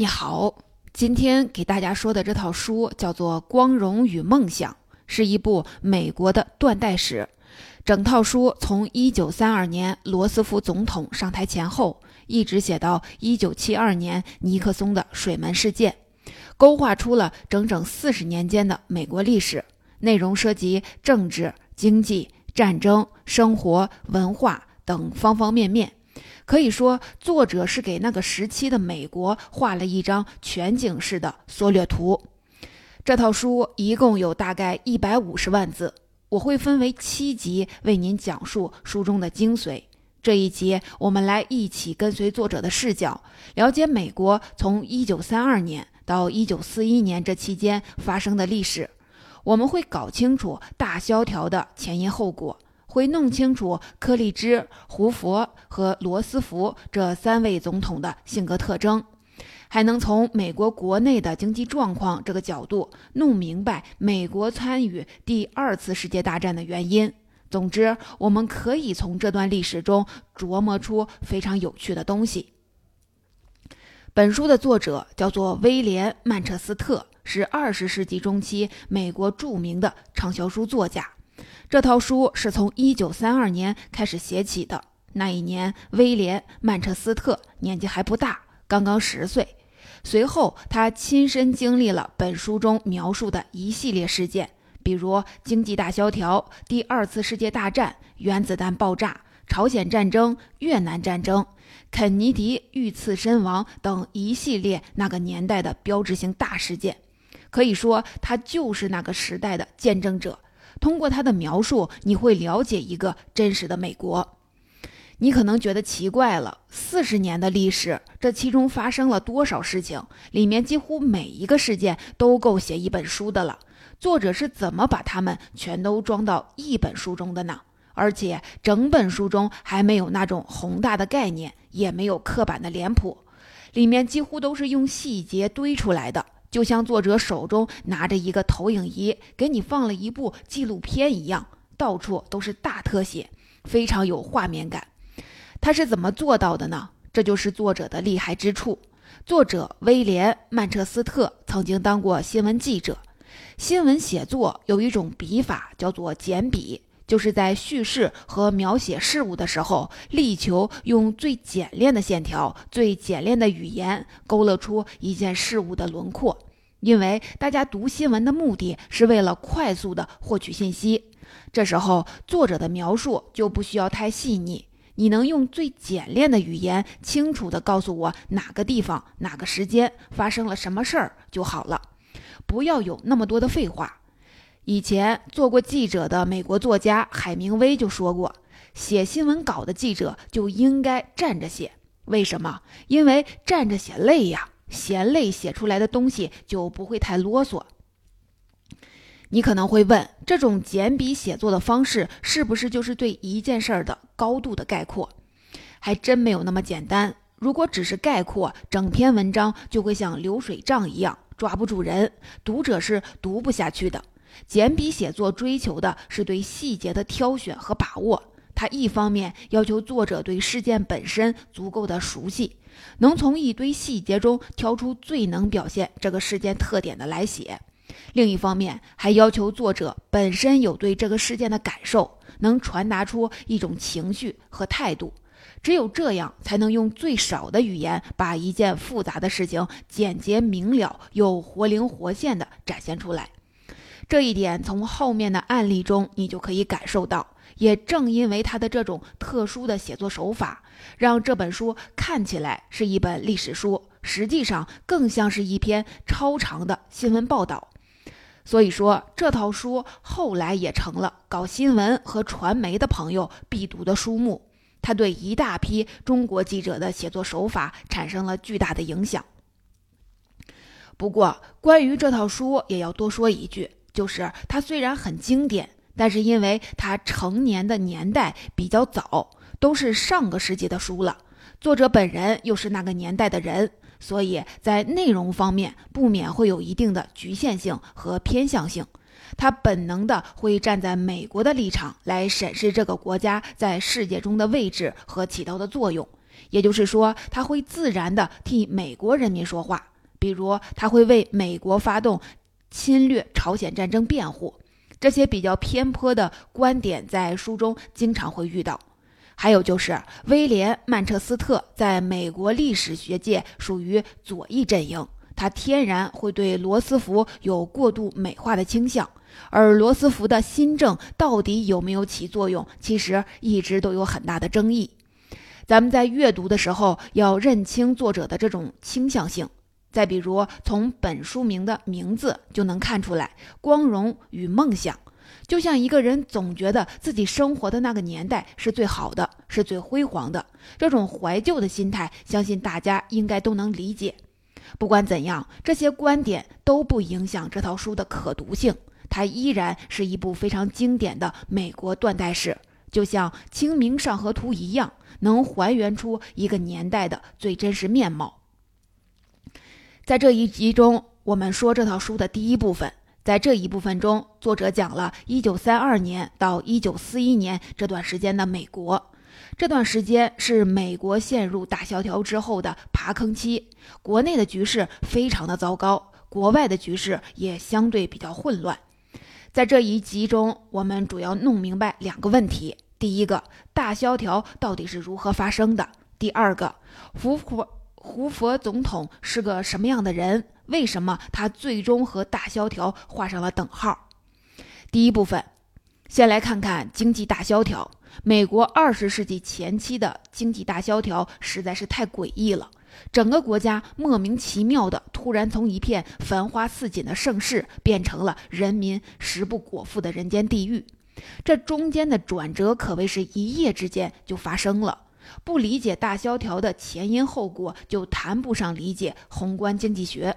你好，今天给大家说的这套书叫做《光荣与梦想》，是一部美国的断代史。整套书从1932年罗斯福总统上台前后，一直写到1972年尼克松的水门事件，勾画出了整整四十年间的美国历史。内容涉及政治、经济、战争、生活、文化等方方面面。可以说，作者是给那个时期的美国画了一张全景式的缩略图。这套书一共有大概一百五十万字，我会分为七集为您讲述书中的精髓。这一集，我们来一起跟随作者的视角，了解美国从一九三二年到一九四一年这期间发生的历史。我们会搞清楚大萧条的前因后果。会弄清楚柯立芝、胡佛和罗斯福这三位总统的性格特征，还能从美国国内的经济状况这个角度弄明白美国参与第二次世界大战的原因。总之，我们可以从这段历史中琢磨出非常有趣的东西。本书的作者叫做威廉·曼彻斯特，是二十世纪中期美国著名的畅销书作家。这套书是从1932年开始写起的。那一年，威廉·曼彻斯特年纪还不大，刚刚十岁。随后，他亲身经历了本书中描述的一系列事件，比如经济大萧条、第二次世界大战、原子弹爆炸、朝鲜战争、越南战争、肯尼迪遇刺身亡等一系列那个年代的标志性大事件。可以说，他就是那个时代的见证者。通过他的描述，你会了解一个真实的美国。你可能觉得奇怪了，四十年的历史，这其中发生了多少事情？里面几乎每一个事件都够写一本书的了。作者是怎么把它们全都装到一本书中的呢？而且整本书中还没有那种宏大的概念，也没有刻板的脸谱，里面几乎都是用细节堆出来的。就像作者手中拿着一个投影仪，给你放了一部纪录片一样，到处都是大特写，非常有画面感。他是怎么做到的呢？这就是作者的厉害之处。作者威廉·曼彻斯特曾经当过新闻记者，新闻写作有一种笔法叫做简笔。就是在叙事和描写事物的时候，力求用最简练的线条、最简练的语言勾勒出一件事物的轮廓。因为大家读新闻的目的是为了快速的获取信息，这时候作者的描述就不需要太细腻，你能用最简练的语言清楚地告诉我哪个地方、哪个时间发生了什么事儿就好了，不要有那么多的废话。以前做过记者的美国作家海明威就说过，写新闻稿的记者就应该站着写。为什么？因为站着写累呀，嫌累写出来的东西就不会太啰嗦。你可能会问，这种简笔写作的方式是不是就是对一件事儿的高度的概括？还真没有那么简单。如果只是概括，整篇文章就会像流水账一样抓不住人，读者是读不下去的。简笔写作追求的是对细节的挑选和把握。它一方面要求作者对事件本身足够的熟悉，能从一堆细节中挑出最能表现这个事件特点的来写；另一方面还要求作者本身有对这个事件的感受，能传达出一种情绪和态度。只有这样，才能用最少的语言把一件复杂的事情简洁明了又活灵活现地展现出来。这一点从后面的案例中你就可以感受到。也正因为他的这种特殊的写作手法，让这本书看起来是一本历史书，实际上更像是一篇超长的新闻报道。所以说，这套书后来也成了搞新闻和传媒的朋友必读的书目。它对一大批中国记者的写作手法产生了巨大的影响。不过，关于这套书，也要多说一句。就是它虽然很经典，但是因为它成年的年代比较早，都是上个世纪的书了，作者本人又是那个年代的人，所以在内容方面不免会有一定的局限性和偏向性。他本能的会站在美国的立场来审视这个国家在世界中的位置和起到的作用，也就是说，他会自然地替美国人民说话，比如他会为美国发动侵略朝鲜战争辩护。这些比较偏颇的观点在书中经常会遇到。还有就是威廉·曼彻斯特在美国历史学界属于左翼阵营，他天然会对罗斯福有过度美化的倾向。而罗斯福的新政到底有没有起作用，其实一直都有很大的争议。咱们在阅读的时候要认清作者的这种倾向性。再比如，从本书名的名字就能看出来，光荣与梦想，就像一个人总觉得自己生活的那个年代是最好的，是最辉煌的，这种怀旧的心态，相信大家应该都能理解。不管怎样，这些观点都不影响这套书的可读性，它依然是一部非常经典的美国断代史，就像《清明上河图》一样，能还原出一个年代的最真实面貌。在这一集中，我们说这套书的第一部分。在这一部分中，作者讲了1932年到1941年这段时间的美国。这段时间是美国陷入大萧条之后的爬坑期，国内的局势非常的糟糕，国外的局势也相对比较混乱。在这一集中，我们主要弄明白两个问题：第一个，大萧条到底是如何发生的；第二个，福普。胡佛总统是个什么样的人？为什么他最终和大萧条画上了等号？第一部分，先来看看经济大萧条。美国二十世纪前期的经济大萧条实在是太诡异了，整个国家莫名其妙的突然从一片繁花似锦的盛世，变成了人民食不果腹的人间地狱。这中间的转折可谓是一夜之间就发生了。不理解大萧条的前因后果，就谈不上理解宏观经济学。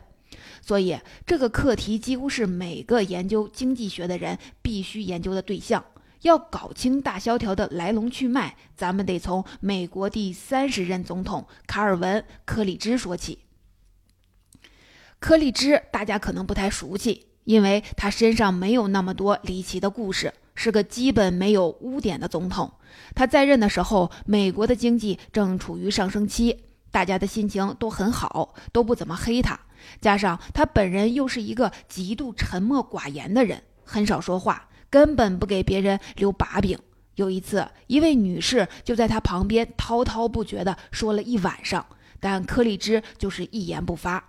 所以，这个课题几乎是每个研究经济学的人必须研究的对象。要搞清大萧条的来龙去脉，咱们得从美国第三十任总统卡尔文·柯立芝说起。柯立芝大家可能不太熟悉，因为他身上没有那么多离奇的故事。是个基本没有污点的总统。他在任的时候，美国的经济正处于上升期，大家的心情都很好，都不怎么黑他。加上他本人又是一个极度沉默寡言的人，很少说话，根本不给别人留把柄。有一次，一位女士就在他旁边滔滔不绝地说了一晚上，但柯立芝就是一言不发。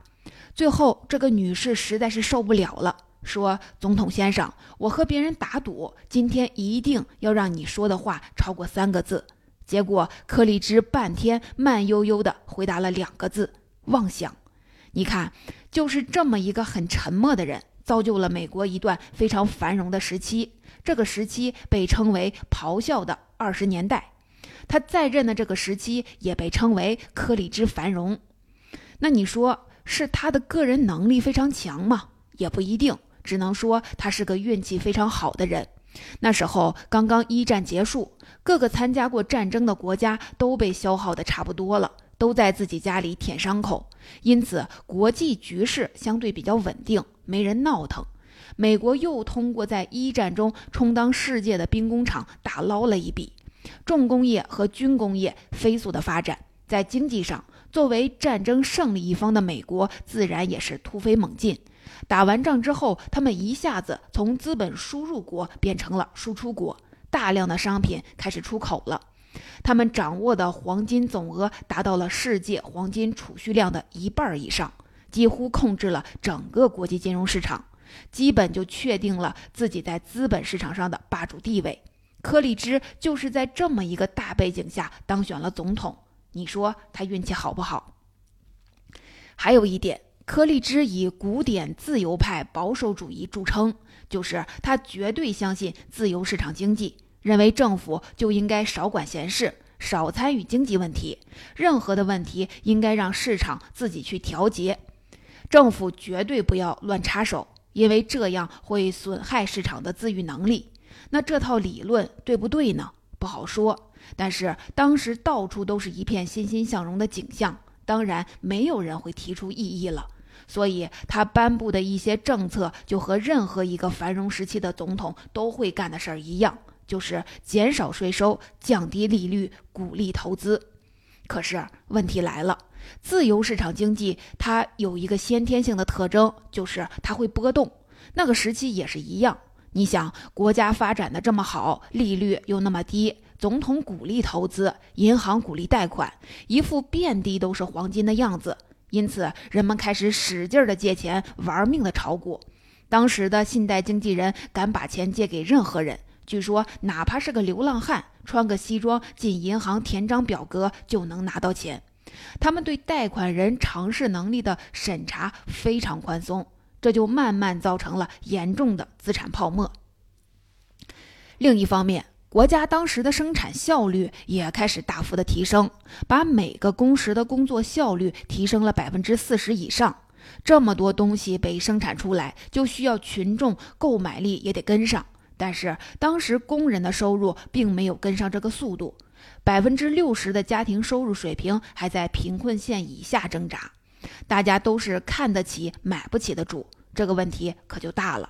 最后，这个女士实在是受不了了。说：“总统先生，我和别人打赌，今天一定要让你说的话超过三个字。”结果柯立芝半天慢悠悠地回答了两个字：“妄想。”你看，就是这么一个很沉默的人，造就了美国一段非常繁荣的时期。这个时期被称为“咆哮的二十年代”。他在任的这个时期也被称为“柯立芝繁荣”。那你说是他的个人能力非常强吗？也不一定。只能说他是个运气非常好的人。那时候刚刚一战结束，各个参加过战争的国家都被消耗的差不多了，都在自己家里舔伤口，因此国际局势相对比较稳定，没人闹腾。美国又通过在一战中充当世界的兵工厂打捞了一笔，重工业和军工业飞速的发展，在经济上，作为战争胜利一方的美国自然也是突飞猛进。打完仗之后，他们一下子从资本输入国变成了输出国，大量的商品开始出口了。他们掌握的黄金总额达到了世界黄金储蓄量的一半以上，几乎控制了整个国际金融市场，基本就确定了自己在资本市场上的霸主地位。柯立芝就是在这么一个大背景下当选了总统，你说他运气好不好？还有一点。柯立芝以古典自由派保守主义著称，就是他绝对相信自由市场经济，认为政府就应该少管闲事，少参与经济问题，任何的问题应该让市场自己去调节，政府绝对不要乱插手，因为这样会损害市场的自愈能力。那这套理论对不对呢？不好说。但是当时到处都是一片欣欣向荣的景象，当然没有人会提出异议了。所以，他颁布的一些政策就和任何一个繁荣时期的总统都会干的事儿一样，就是减少税收、降低利率、鼓励投资。可是问题来了，自由市场经济它有一个先天性的特征，就是它会波动。那个时期也是一样。你想，国家发展的这么好，利率又那么低，总统鼓励投资，银行鼓励贷款，一副遍地都是黄金的样子。因此，人们开始使劲儿的借钱，玩命的炒股。当时的信贷经纪人敢把钱借给任何人，据说哪怕是个流浪汉，穿个西装进银行填张表格就能拿到钱。他们对贷款人偿事能力的审查非常宽松，这就慢慢造成了严重的资产泡沫。另一方面，国家当时的生产效率也开始大幅的提升，把每个工时的工作效率提升了百分之四十以上。这么多东西被生产出来，就需要群众购买力也得跟上。但是当时工人的收入并没有跟上这个速度，百分之六十的家庭收入水平还在贫困线以下挣扎。大家都是看得起买不起的主，这个问题可就大了。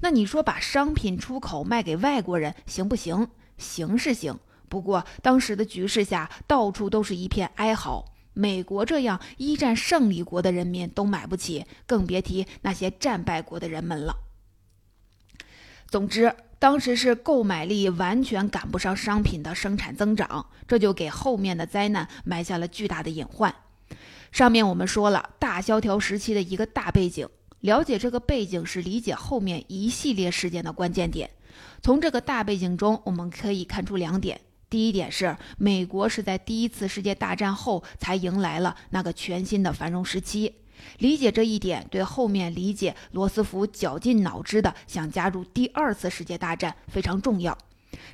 那你说把商品出口卖给外国人行不行？行是行，不过当时的局势下，到处都是一片哀嚎。美国这样一战胜利国的人民都买不起，更别提那些战败国的人们了。总之，当时是购买力完全赶不上商品的生产增长，这就给后面的灾难埋下了巨大的隐患。上面我们说了大萧条时期的一个大背景，了解这个背景是理解后面一系列事件的关键点。从这个大背景中，我们可以看出两点：第一点是，美国是在第一次世界大战后才迎来了那个全新的繁荣时期。理解这一点，对后面理解罗斯福绞尽脑汁的想加入第二次世界大战非常重要。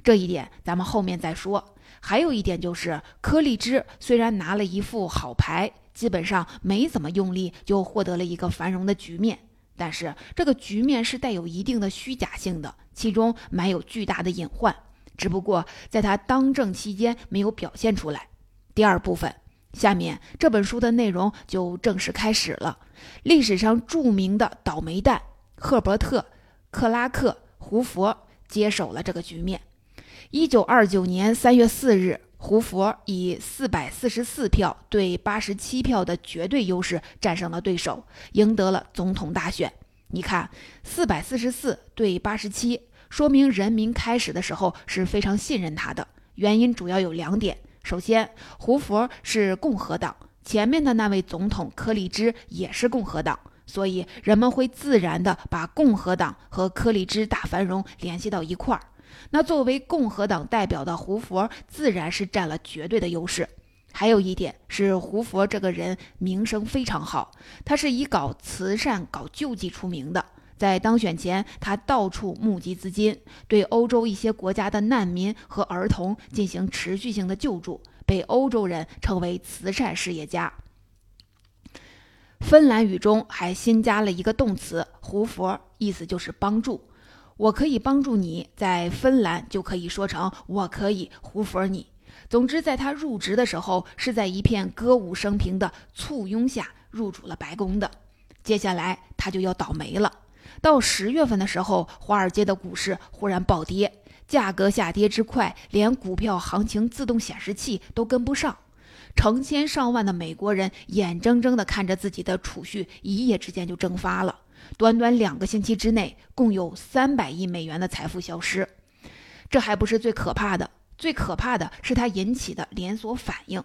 这一点咱们后面再说。还有一点就是，柯立芝虽然拿了一副好牌，基本上没怎么用力就获得了一个繁荣的局面。但是这个局面是带有一定的虚假性的，其中埋有巨大的隐患，只不过在他当政期间没有表现出来。第二部分，下面这本书的内容就正式开始了。历史上著名的倒霉蛋赫伯特·克拉克·胡佛接手了这个局面。一九二九年三月四日。胡佛以四百四十四票对八十七票的绝对优势战胜了对手，赢得了总统大选。你看，四百四十四对八十七，说明人民开始的时候是非常信任他的。原因主要有两点：首先，胡佛是共和党，前面的那位总统柯立芝也是共和党，所以人们会自然的把共和党和柯立芝大繁荣联系到一块儿。那作为共和党代表的胡佛自然是占了绝对的优势。还有一点是，胡佛这个人名声非常好，他是以搞慈善、搞救济出名的。在当选前，他到处募集资金，对欧洲一些国家的难民和儿童进行持续性的救助，被欧洲人称为慈善事业家。芬兰语中还新加了一个动词“胡佛”，意思就是帮助。我可以帮助你，在芬兰就可以说成我可以胡佛你。总之，在他入职的时候，是在一片歌舞升平的簇拥下入主了白宫的。接下来他就要倒霉了。到十月份的时候，华尔街的股市忽然暴跌，价格下跌之快，连股票行情自动显示器都跟不上。成千上万的美国人眼睁睁地看着自己的储蓄一夜之间就蒸发了。短短两个星期之内，共有三百亿美元的财富消失。这还不是最可怕的，最可怕的是它引起的连锁反应：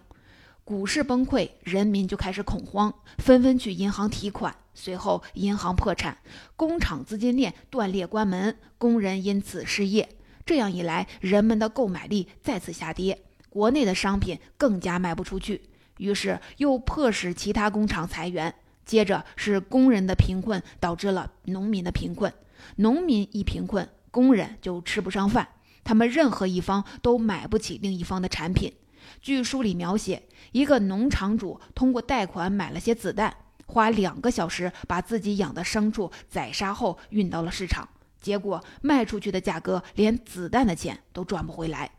股市崩溃，人民就开始恐慌，纷纷去银行提款。随后，银行破产，工厂资金链断裂关门，工人因此失业。这样一来，人们的购买力再次下跌，国内的商品更加卖不出去，于是又迫使其他工厂裁员。接着是工人的贫困导致了农民的贫困，农民一贫困，工人就吃不上饭，他们任何一方都买不起另一方的产品。据书里描写，一个农场主通过贷款买了些子弹，花两个小时把自己养的牲畜宰杀后运到了市场，结果卖出去的价格连子弹的钱都赚不回来。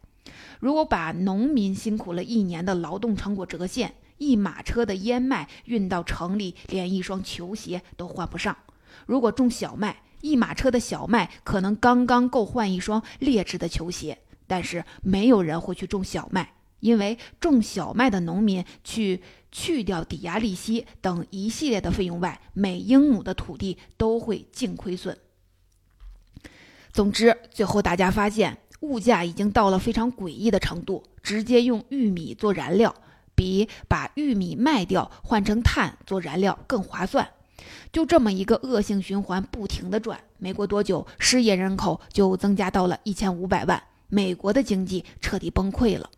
如果把农民辛苦了一年的劳动成果折现，一马车的燕麦运到城里，连一双球鞋都换不上。如果种小麦，一马车的小麦可能刚刚够换一双劣质的球鞋。但是没有人会去种小麦，因为种小麦的农民去去掉抵押利息等一系列的费用外，每英亩的土地都会净亏损。总之，最后大家发现物价已经到了非常诡异的程度，直接用玉米做燃料，比把玉米卖掉换成碳做燃料更划算。就这么一个恶性循环，不停的转。没过多久，失业人口就增加到了一千五百万，美国的经济彻底崩溃了。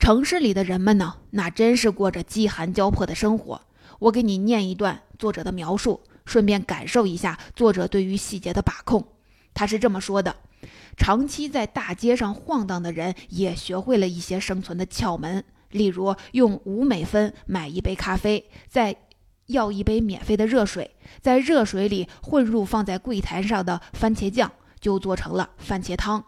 城市里的人们呢，那真是过着饥寒交迫的生活。我给你念一段作者的描述，顺便感受一下作者对于细节的把控。他是这么说的：长期在大街上晃荡的人，也学会了一些生存的窍门，例如用五美分买一杯咖啡，再要一杯免费的热水，在热水里混入放在柜台上的番茄酱，就做成了番茄汤。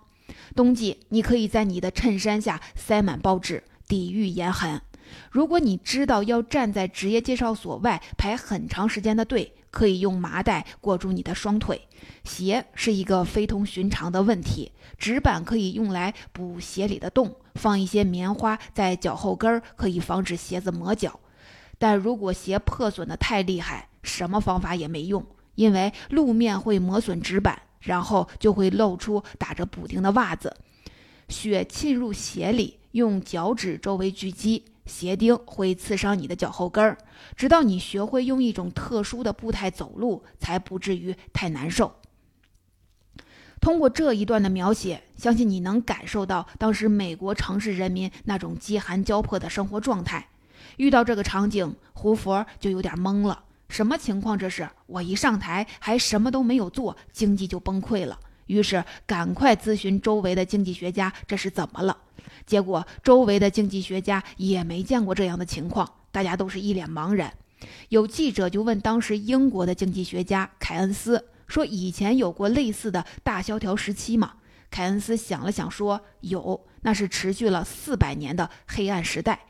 冬季，你可以在你的衬衫下塞满报纸，抵御严寒。如果你知道要站在职业介绍所外排很长时间的队，可以用麻袋裹住你的双腿。鞋是一个非同寻常的问题，纸板可以用来补鞋里的洞，放一些棉花在脚后跟儿，可以防止鞋子磨脚。但如果鞋破损的太厉害，什么方法也没用，因为路面会磨损纸板。然后就会露出打着补丁的袜子，血浸入鞋里，用脚趾周围聚集，鞋钉会刺伤你的脚后跟儿，直到你学会用一种特殊的步态走路，才不至于太难受。通过这一段的描写，相信你能感受到当时美国城市人民那种饥寒交迫的生活状态。遇到这个场景，胡佛就有点懵了。什么情况？这是我一上台还什么都没有做，经济就崩溃了。于是赶快咨询周围的经济学家，这是怎么了？结果周围的经济学家也没见过这样的情况，大家都是一脸茫然。有记者就问当时英国的经济学家凯恩斯说：“以前有过类似的大萧条时期吗？”凯恩斯想了想说：“有，那是持续了四百年的黑暗时代。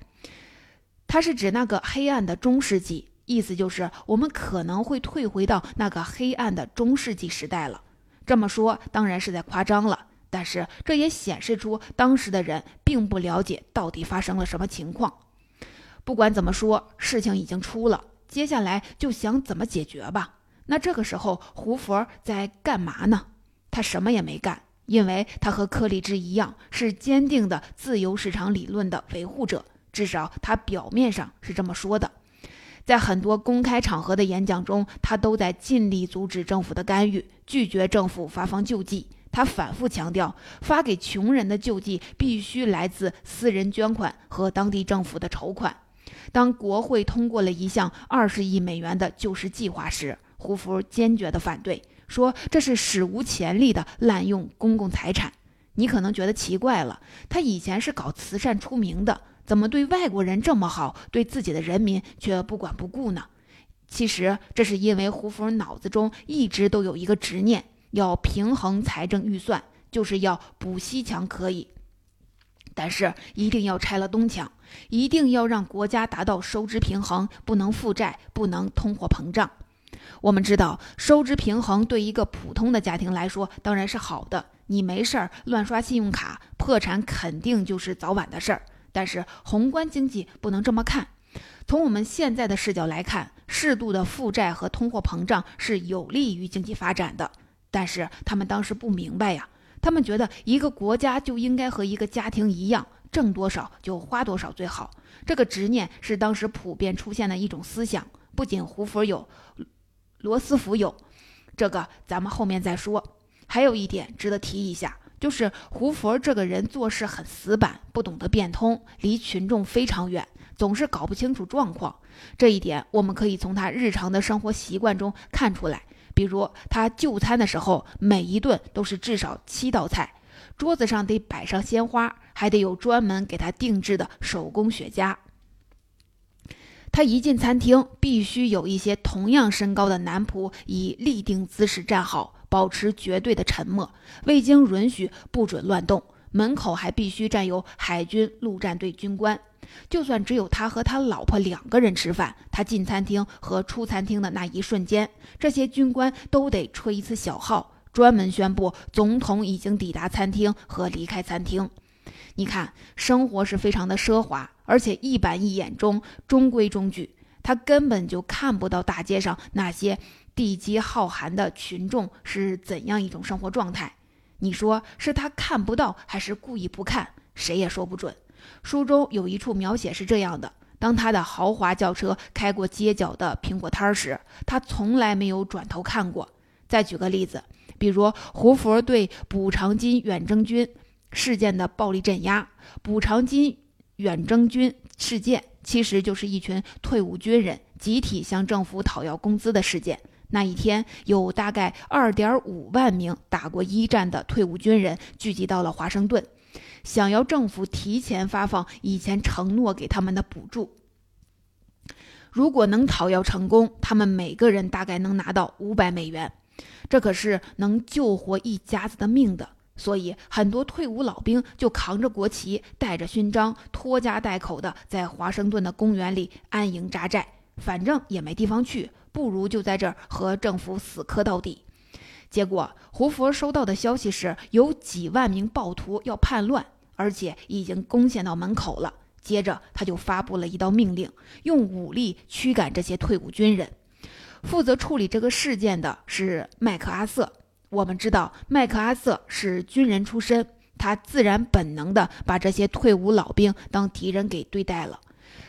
他是指那个黑暗的中世纪。”意思就是，我们可能会退回到那个黑暗的中世纪时代了。这么说当然是在夸张了，但是这也显示出当时的人并不了解到底发生了什么情况。不管怎么说，事情已经出了，接下来就想怎么解决吧。那这个时候，胡佛在干嘛呢？他什么也没干，因为他和柯立芝一样，是坚定的自由市场理论的维护者，至少他表面上是这么说的。在很多公开场合的演讲中，他都在尽力阻止政府的干预，拒绝政府发放救济。他反复强调，发给穷人的救济必须来自私人捐款和当地政府的筹款。当国会通过了一项二十亿美元的救市计划时，胡佛坚决地反对，说这是史无前例的滥用公共财产。你可能觉得奇怪了，他以前是搞慈善出名的。怎么对外国人这么好，对自己的人民却不管不顾呢？其实这是因为胡佛脑子中一直都有一个执念，要平衡财政预算，就是要补西墙可以，但是一定要拆了东墙，一定要让国家达到收支平衡，不能负债，不能通货膨胀。我们知道，收支平衡对一个普通的家庭来说当然是好的，你没事儿乱刷信用卡，破产肯定就是早晚的事儿。但是宏观经济不能这么看。从我们现在的视角来看，适度的负债和通货膨胀是有利于经济发展的。但是他们当时不明白呀，他们觉得一个国家就应该和一个家庭一样，挣多少就花多少最好。这个执念是当时普遍出现的一种思想。不仅胡佛有，罗斯福有，这个咱们后面再说。还有一点值得提一下。就是胡佛这个人做事很死板，不懂得变通，离群众非常远，总是搞不清楚状况。这一点我们可以从他日常的生活习惯中看出来。比如他就餐的时候，每一顿都是至少七道菜，桌子上得摆上鲜花，还得有专门给他定制的手工雪茄。他一进餐厅，必须有一些同样身高的男仆以立定姿势站好。保持绝对的沉默，未经允许不准乱动。门口还必须站有海军陆战队军官。就算只有他和他老婆两个人吃饭，他进餐厅和出餐厅的那一瞬间，这些军官都得吹一次小号，专门宣布总统已经抵达餐厅和离开餐厅。你看，生活是非常的奢华，而且一板一眼中中规中矩。他根本就看不到大街上那些地基浩瀚的群众是怎样一种生活状态。你说是他看不到，还是故意不看？谁也说不准。书中有一处描写是这样的：当他的豪华轿车开过街角的苹果摊时，他从来没有转头看过。再举个例子，比如胡佛对补偿金远征军事件的暴力镇压。补偿金远征军事件其实就是一群退伍军人集体向政府讨要工资的事件。那一天，有大概二点五万名打过一战的退伍军人聚集到了华盛顿。想要政府提前发放以前承诺给他们的补助，如果能讨要成功，他们每个人大概能拿到五百美元，这可是能救活一家子的命的。所以，很多退伍老兵就扛着国旗，带着勋章，拖家带口的在华盛顿的公园里安营扎寨，反正也没地方去，不如就在这儿和政府死磕到底。结果，胡佛收到的消息是有几万名暴徒要叛乱，而且已经攻陷到门口了。接着，他就发布了一道命令，用武力驱赶这些退伍军人。负责处理这个事件的是麦克阿瑟。我们知道，麦克阿瑟是军人出身，他自然本能地把这些退伍老兵当敌人给对待了。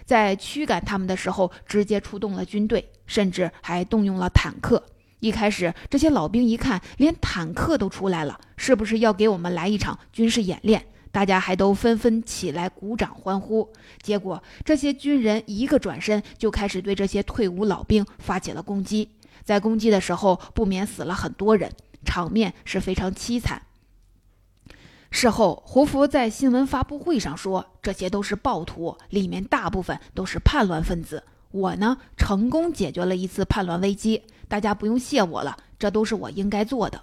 在驱赶他们的时候，直接出动了军队，甚至还动用了坦克。一开始，这些老兵一看，连坦克都出来了，是不是要给我们来一场军事演练？大家还都纷纷起来鼓掌欢呼。结果，这些军人一个转身，就开始对这些退伍老兵发起了攻击。在攻击的时候，不免死了很多人，场面是非常凄惨。事后，胡佛在新闻发布会上说：“这些都是暴徒，里面大部分都是叛乱分子。我呢，成功解决了一次叛乱危机。”大家不用谢我了，这都是我应该做的。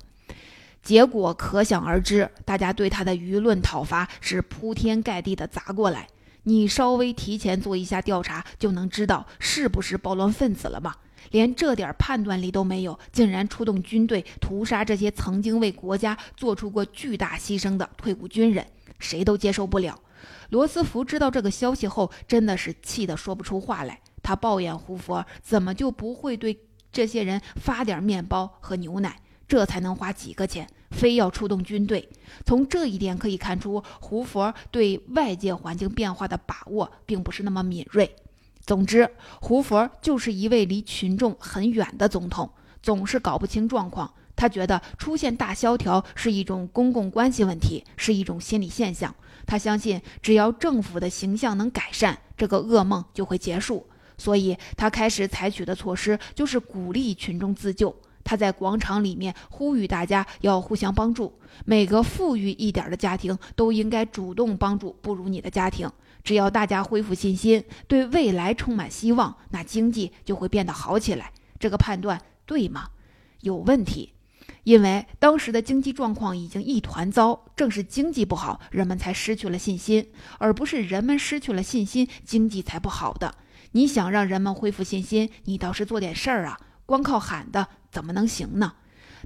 结果可想而知，大家对他的舆论讨伐是铺天盖地的砸过来。你稍微提前做一下调查，就能知道是不是暴乱分子了吗？连这点判断力都没有，竟然出动军队屠杀这些曾经为国家做出过巨大牺牲的退伍军人，谁都接受不了。罗斯福知道这个消息后，真的是气得说不出话来。他抱怨胡佛怎么就不会对。这些人发点面包和牛奶，这才能花几个钱，非要出动军队。从这一点可以看出，胡佛对外界环境变化的把握并不是那么敏锐。总之，胡佛就是一位离群众很远的总统，总是搞不清状况。他觉得出现大萧条是一种公共关系问题，是一种心理现象。他相信，只要政府的形象能改善，这个噩梦就会结束。所以，他开始采取的措施就是鼓励群众自救。他在广场里面呼吁大家要互相帮助，每个富裕一点的家庭都应该主动帮助不如你的家庭。只要大家恢复信心，对未来充满希望，那经济就会变得好起来。这个判断对吗？有问题，因为当时的经济状况已经一团糟，正是经济不好，人们才失去了信心，而不是人们失去了信心，经济才不好的。你想让人们恢复信心，你倒是做点事儿啊！光靠喊的怎么能行呢？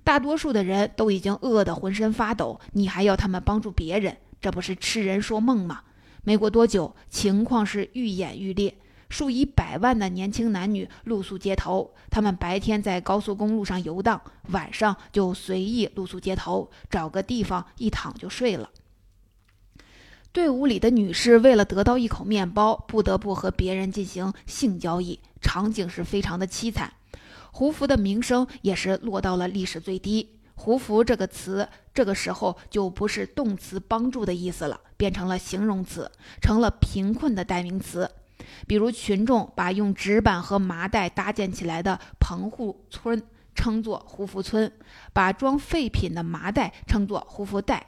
大多数的人都已经饿得浑身发抖，你还要他们帮助别人，这不是痴人说梦吗？没过多久，情况是愈演愈烈，数以百万的年轻男女露宿街头。他们白天在高速公路上游荡，晚上就随意露宿街头，找个地方一躺就睡了。队伍里的女士为了得到一口面包，不得不和别人进行性交易，场景是非常的凄惨。胡服的名声也是落到了历史最低。胡服这个词，这个时候就不是动词帮助的意思了，变成了形容词，成了贫困的代名词。比如，群众把用纸板和麻袋搭建起来的棚户村称作胡服村，把装废品的麻袋称作胡佛袋。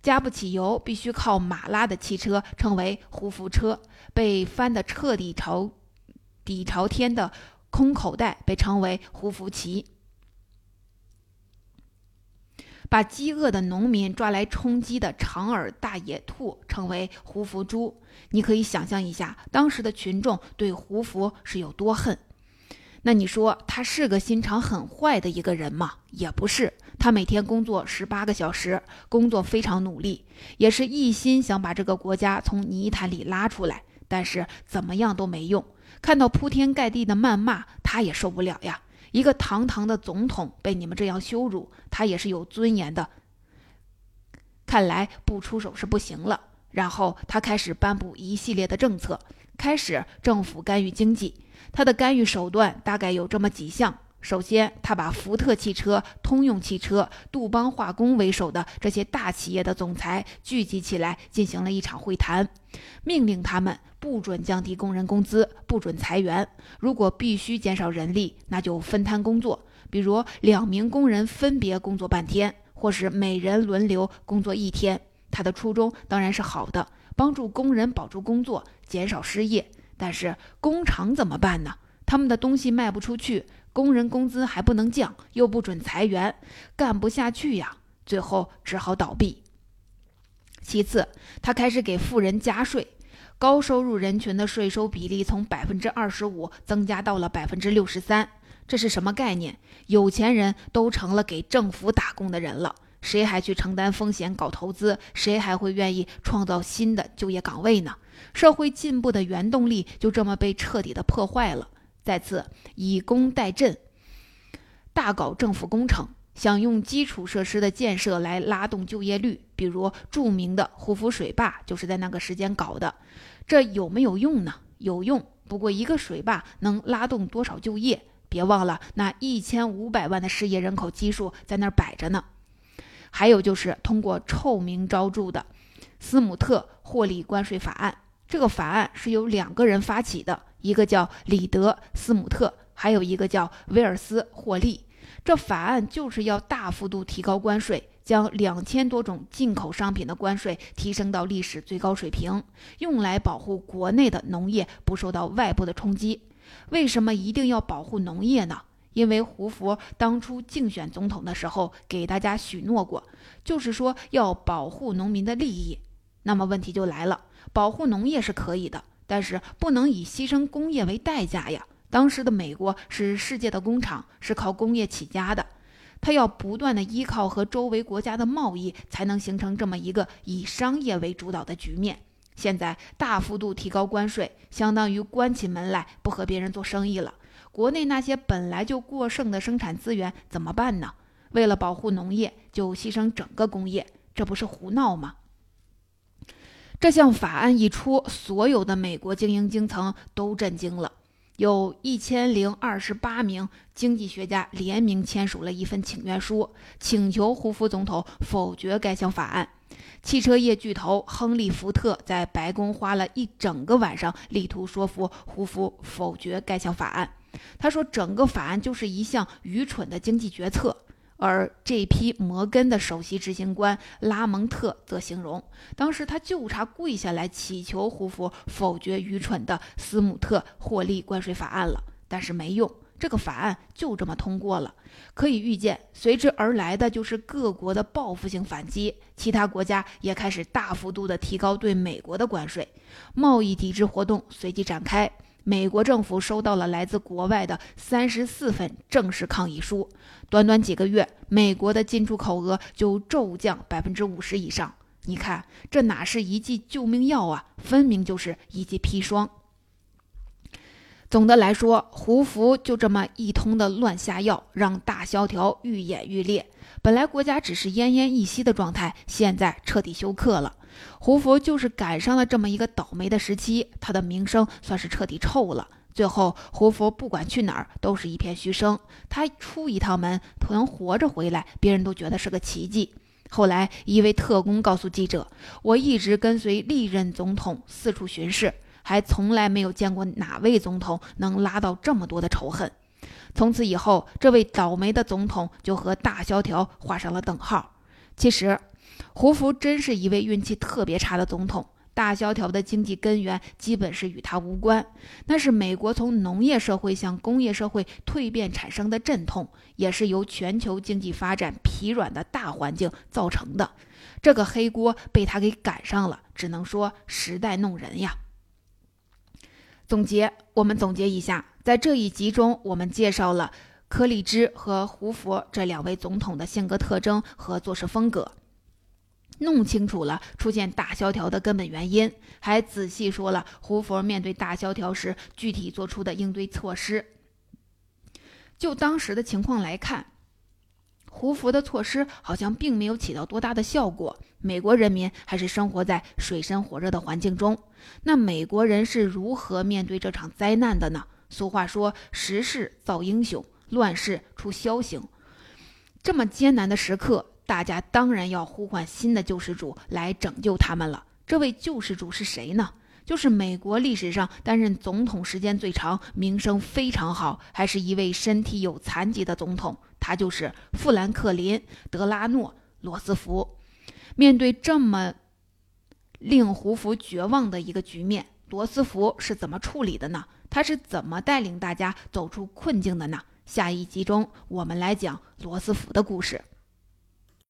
加不起油，必须靠马拉的汽车称为胡福车；被翻得彻底朝底朝天的空口袋被称为胡福奇；把饥饿的农民抓来充饥的长耳大野兔称为胡福猪。你可以想象一下，当时的群众对胡福是有多恨。那你说他是个心肠很坏的一个人吗？也不是。他每天工作十八个小时，工作非常努力，也是一心想把这个国家从泥潭里拉出来。但是怎么样都没用，看到铺天盖地的谩骂，他也受不了呀。一个堂堂的总统被你们这样羞辱，他也是有尊严的。看来不出手是不行了。然后他开始颁布一系列的政策，开始政府干预经济。他的干预手段大概有这么几项：首先，他把福特汽车、通用汽车、杜邦化工为首的这些大企业的总裁聚集起来，进行了一场会谈，命令他们不准降低工人工资，不准裁员。如果必须减少人力，那就分摊工作，比如两名工人分别工作半天，或是每人轮流工作一天。他的初衷当然是好的，帮助工人保住工作，减少失业。但是工厂怎么办呢？他们的东西卖不出去，工人工资还不能降，又不准裁员，干不下去呀。最后只好倒闭。其次，他开始给富人加税，高收入人群的税收比例从百分之二十五增加到了百分之六十三。这是什么概念？有钱人都成了给政府打工的人了。谁还去承担风险搞投资？谁还会愿意创造新的就业岗位呢？社会进步的原动力就这么被彻底的破坏了。再次以工代赈，大搞政府工程，想用基础设施的建设来拉动就业率，比如著名的胡福水坝就是在那个时间搞的。这有没有用呢？有用，不过一个水坝能拉动多少就业？别忘了那一千五百万的失业人口基数在那儿摆着呢。还有就是通过臭名昭著的斯姆特霍利关税法案，这个法案是由两个人发起的，一个叫里德斯姆特，还有一个叫威尔斯霍利。这法案就是要大幅度提高关税，将两千多种进口商品的关税提升到历史最高水平，用来保护国内的农业不受到外部的冲击。为什么一定要保护农业呢？因为胡佛当初竞选总统的时候给大家许诺过，就是说要保护农民的利益。那么问题就来了，保护农业是可以的，但是不能以牺牲工业为代价呀。当时的美国是世界的工厂，是靠工业起家的，它要不断的依靠和周围国家的贸易，才能形成这么一个以商业为主导的局面。现在大幅度提高关税，相当于关起门来不和别人做生意了。国内那些本来就过剩的生产资源怎么办呢？为了保护农业，就牺牲整个工业，这不是胡闹吗？这项法案一出，所有的美国精英阶层都震惊了。有一千零二十八名经济学家联名签署了一份请愿书，请求胡佛总统否决该项法案。汽车业巨头亨利·福特在白宫花了一整个晚上，力图说服胡佛否决该项法案。他说：“整个法案就是一项愚蠢的经济决策。”而这批摩根的首席执行官拉蒙特则形容，当时他就差跪下来祈求胡佛否决愚蠢的斯姆特霍利关税法案了，但是没用，这个法案就这么通过了。可以预见，随之而来的就是各国的报复性反击，其他国家也开始大幅度的提高对美国的关税，贸易抵制活动随即展开。美国政府收到了来自国外的三十四份正式抗议书，短短几个月，美国的进出口额就骤降百分之五十以上。你看，这哪是一剂救命药啊，分明就是一剂砒霜。总的来说，胡佛就这么一通的乱下药，让大萧条愈演愈烈。本来国家只是奄奄一息的状态，现在彻底休克了。胡佛就是赶上了这么一个倒霉的时期，他的名声算是彻底臭了。最后，胡佛不管去哪儿都是一片嘘声，他出一趟门能活着回来，别人都觉得是个奇迹。后来，一位特工告诉记者：“我一直跟随历任总统四处巡视，还从来没有见过哪位总统能拉到这么多的仇恨。”从此以后，这位倒霉的总统就和大萧条画上了等号。其实。胡佛真是一位运气特别差的总统。大萧条的经济根源基本是与他无关，那是美国从农业社会向工业社会蜕变产生的阵痛，也是由全球经济发展疲软的大环境造成的。这个黑锅被他给赶上了，只能说时代弄人呀。总结，我们总结一下，在这一集中，我们介绍了柯立芝和胡佛这两位总统的性格特征和做事风格，弄清楚了出现大萧条的根本原因，还仔细说了胡佛面对大萧条时具体做出的应对措施。就当时的情况来看，胡佛的措施好像并没有起到多大的效果。美国人民还是生活在水深火热的环境中。那美国人是如何面对这场灾难的呢？俗话说：“时势造英雄，乱世出枭雄。”这么艰难的时刻，大家当然要呼唤新的救世主来拯救他们了。这位救世主是谁呢？就是美国历史上担任总统时间最长、名声非常好，还是一位身体有残疾的总统。他就是富兰克林·德拉诺·罗斯福。面对这么令胡佛绝望的一个局面，罗斯福是怎么处理的呢？他是怎么带领大家走出困境的呢？下一集中，我们来讲罗斯福的故事。